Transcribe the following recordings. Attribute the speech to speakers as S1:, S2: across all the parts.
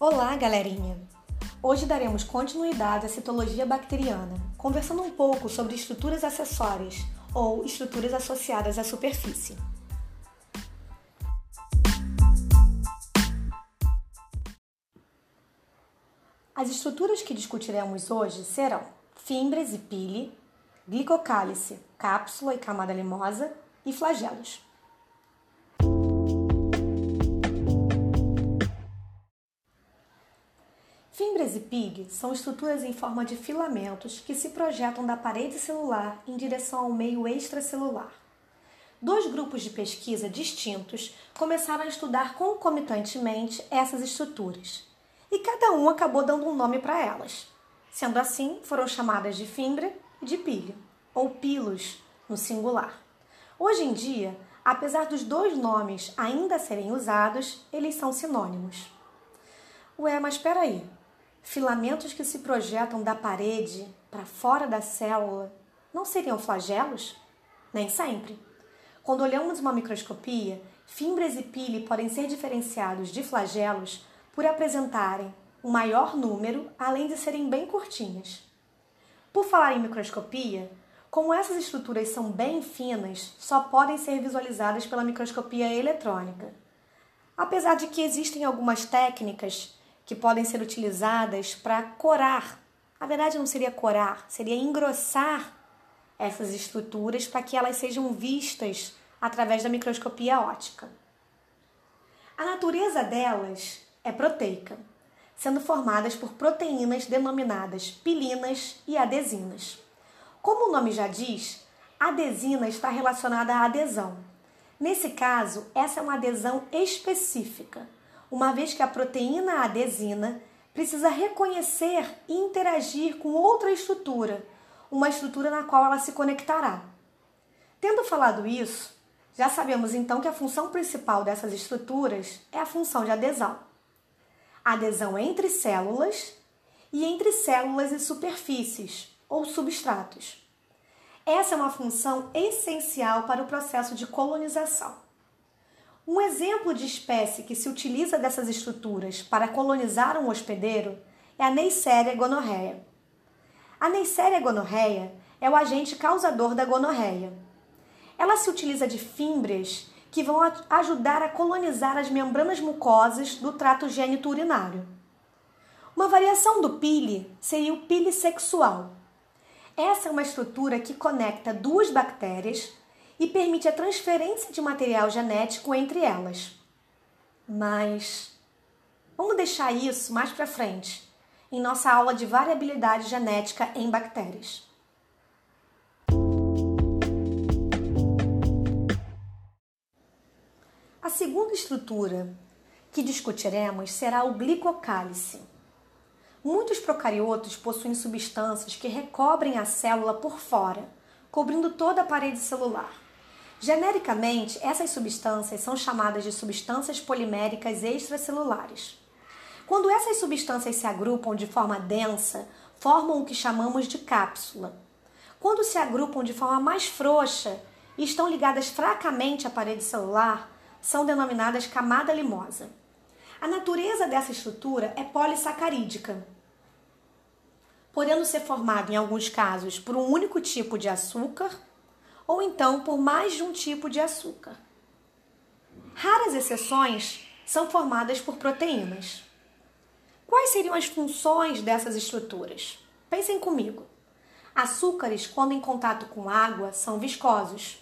S1: Olá, galerinha! Hoje daremos continuidade à citologia bacteriana, conversando um pouco sobre estruturas acessórias ou estruturas associadas à superfície. As estruturas que discutiremos hoje serão fimbres e pile, glicocálice, cápsula e camada limosa e flagelos. Fimbres e pig são estruturas em forma de filamentos que se projetam da parede celular em direção ao meio extracelular. Dois grupos de pesquisa distintos começaram a estudar concomitantemente essas estruturas, e cada um acabou dando um nome para elas. Sendo assim, foram chamadas de fimbre e de pilho, ou pilos no singular. Hoje em dia, apesar dos dois nomes ainda serem usados, eles são sinônimos. Ué, mas espera aí. Filamentos que se projetam da parede para fora da célula não seriam flagelos? Nem sempre. Quando olhamos uma microscopia, fimbres e pili podem ser diferenciados de flagelos por apresentarem um maior número, além de serem bem curtinhas. Por falar em microscopia, como essas estruturas são bem finas, só podem ser visualizadas pela microscopia eletrônica. Apesar de que existem algumas técnicas que podem ser utilizadas para corar. Na verdade, não seria corar, seria engrossar essas estruturas para que elas sejam vistas através da microscopia óptica. A natureza delas é proteica, sendo formadas por proteínas denominadas pilinas e adesinas. Como o nome já diz, adesina está relacionada à adesão. Nesse caso, essa é uma adesão específica uma vez que a proteína adesina precisa reconhecer e interagir com outra estrutura, uma estrutura na qual ela se conectará. Tendo falado isso, já sabemos então que a função principal dessas estruturas é a função de adesão. adesão entre células e entre células e superfícies ou substratos. Essa é uma função essencial para o processo de colonização. Um exemplo de espécie que se utiliza dessas estruturas para colonizar um hospedeiro é a Neisseria gonorreia. A Neisseria gonorreia é o agente causador da gonorreia. Ela se utiliza de fímbrias que vão ajudar a colonizar as membranas mucosas do trato gênito urinário. Uma variação do pili seria o pili sexual. Essa é uma estrutura que conecta duas bactérias e permite a transferência de material genético entre elas. Mas vamos deixar isso mais para frente, em nossa aula de variabilidade genética em bactérias. A segunda estrutura que discutiremos será o glicocálice. Muitos procariotos possuem substâncias que recobrem a célula por fora, cobrindo toda a parede celular. Genericamente, essas substâncias são chamadas de substâncias poliméricas extracelulares. Quando essas substâncias se agrupam de forma densa, formam o que chamamos de cápsula. Quando se agrupam de forma mais frouxa e estão ligadas fracamente à parede celular, são denominadas camada limosa. A natureza dessa estrutura é polissacarídica, podendo ser formada em alguns casos por um único tipo de açúcar ou então por mais de um tipo de açúcar. Raras exceções são formadas por proteínas. Quais seriam as funções dessas estruturas? Pensem comigo. Açúcares, quando em contato com água, são viscosos.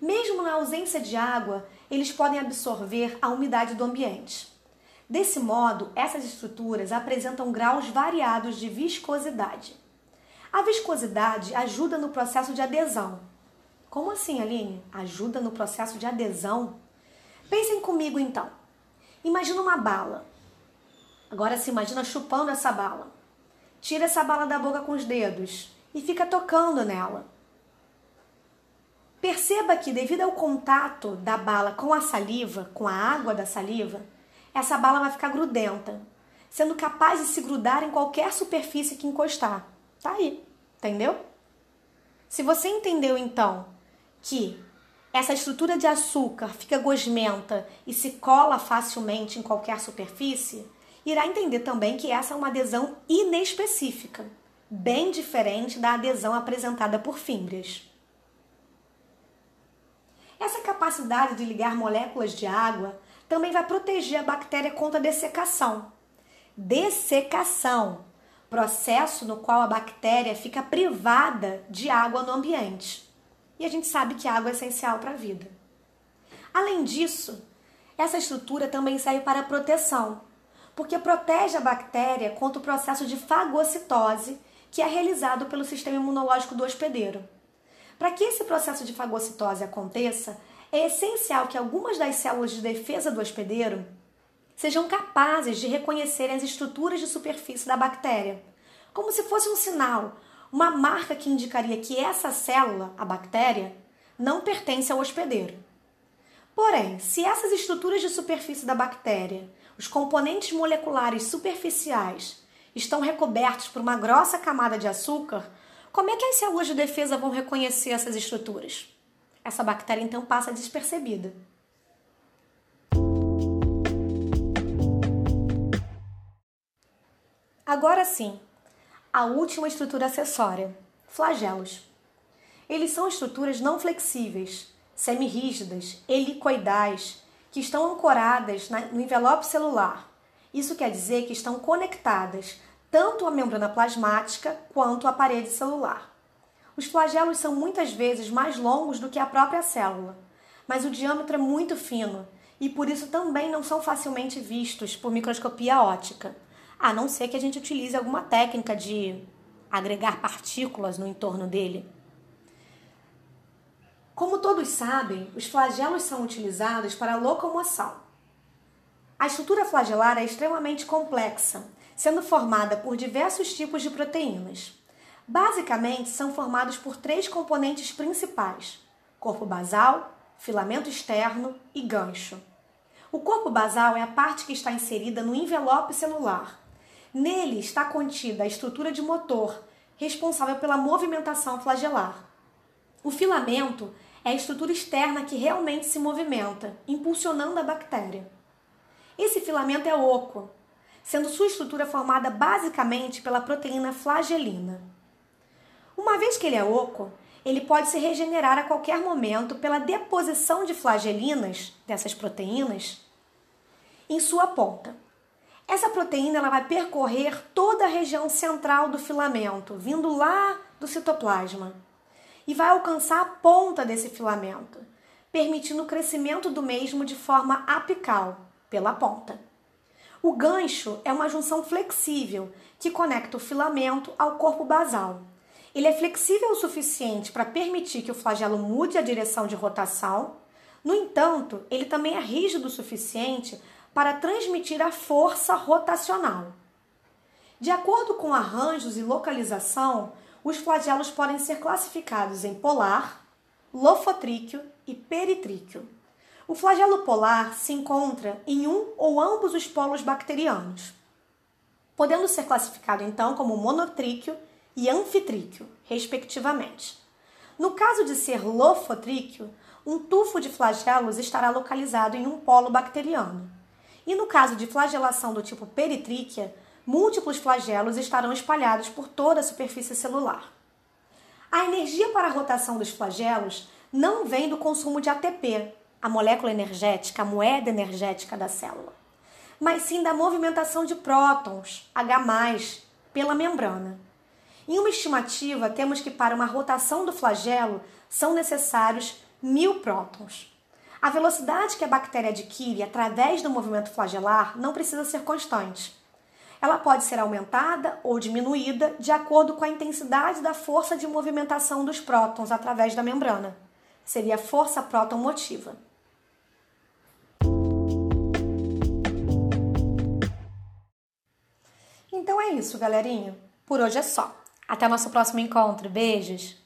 S1: Mesmo na ausência de água, eles podem absorver a umidade do ambiente. Desse modo, essas estruturas apresentam graus variados de viscosidade. A viscosidade ajuda no processo de adesão, como assim, Aline? Ajuda no processo de adesão? Pensem comigo então. Imagina uma bala. Agora se imagina chupando essa bala. Tira essa bala da boca com os dedos e fica tocando nela. Perceba que, devido ao contato da bala com a saliva, com a água da saliva, essa bala vai ficar grudenta, sendo capaz de se grudar em qualquer superfície que encostar. Tá aí, entendeu? Se você entendeu então que essa estrutura de açúcar fica gosmenta e se cola facilmente em qualquer superfície, irá entender também que essa é uma adesão inespecífica, bem diferente da adesão apresentada por fímbrias. Essa capacidade de ligar moléculas de água também vai proteger a bactéria contra a dessecação. Dessecação, processo no qual a bactéria fica privada de água no ambiente. E a gente sabe que a água é essencial para a vida. Além disso, essa estrutura também serve para proteção, porque protege a bactéria contra o processo de fagocitose que é realizado pelo sistema imunológico do hospedeiro. Para que esse processo de fagocitose aconteça, é essencial que algumas das células de defesa do hospedeiro sejam capazes de reconhecer as estruturas de superfície da bactéria, como se fosse um sinal, uma marca que indicaria que essa célula, a bactéria, não pertence ao hospedeiro. Porém, se essas estruturas de superfície da bactéria, os componentes moleculares superficiais, estão recobertos por uma grossa camada de açúcar, como é que as células de defesa vão reconhecer essas estruturas? Essa bactéria então passa despercebida. Agora sim, a última estrutura acessória, flagelos. Eles são estruturas não flexíveis, semirrígidas, helicoidais, que estão ancoradas no envelope celular. Isso quer dizer que estão conectadas tanto à membrana plasmática quanto à parede celular. Os flagelos são muitas vezes mais longos do que a própria célula, mas o diâmetro é muito fino e por isso também não são facilmente vistos por microscopia óptica, a não ser que a gente utilize alguma técnica de agregar partículas no entorno dele. Como todos sabem, os flagelos são utilizados para locomoção. A estrutura flagelar é extremamente complexa, sendo formada por diversos tipos de proteínas. Basicamente, são formados por três componentes principais: corpo basal, filamento externo e gancho. O corpo basal é a parte que está inserida no envelope celular. Nele está contida a estrutura de motor, responsável pela movimentação flagelar. O filamento é a estrutura externa que realmente se movimenta, impulsionando a bactéria. Esse filamento é oco, sendo sua estrutura formada basicamente pela proteína flagelina. Uma vez que ele é oco, ele pode se regenerar a qualquer momento pela deposição de flagelinas, dessas proteínas, em sua ponta. Essa proteína ela vai percorrer toda a região central do filamento, vindo lá do citoplasma e vai alcançar a ponta desse filamento, permitindo o crescimento do mesmo de forma apical, pela ponta. O gancho é uma junção flexível que conecta o filamento ao corpo basal. Ele é flexível o suficiente para permitir que o flagelo mude a direção de rotação, no entanto, ele também é rígido o suficiente para transmitir a força rotacional. De acordo com arranjos e localização, os flagelos podem ser classificados em polar, lofotríqueo e peritríqueo. O flagelo polar se encontra em um ou ambos os polos bacterianos, podendo ser classificado então como monotríqueo e anfitríqueo, respectivamente. No caso de ser lofotríqueo, um tufo de flagelos estará localizado em um polo bacteriano. E no caso de flagelação do tipo peritríquea, múltiplos flagelos estarão espalhados por toda a superfície celular. A energia para a rotação dos flagelos não vem do consumo de ATP, a molécula energética, a moeda energética da célula, mas sim da movimentação de prótons, H+, pela membrana. Em uma estimativa, temos que para uma rotação do flagelo são necessários mil prótons. A velocidade que a bactéria adquire através do movimento flagelar não precisa ser constante ela pode ser aumentada ou diminuída de acordo com a intensidade da força de movimentação dos prótons através da membrana. Seria a força próton motiva. Então é isso, galerinha. Por hoje é só. Até nosso próximo encontro. Beijos!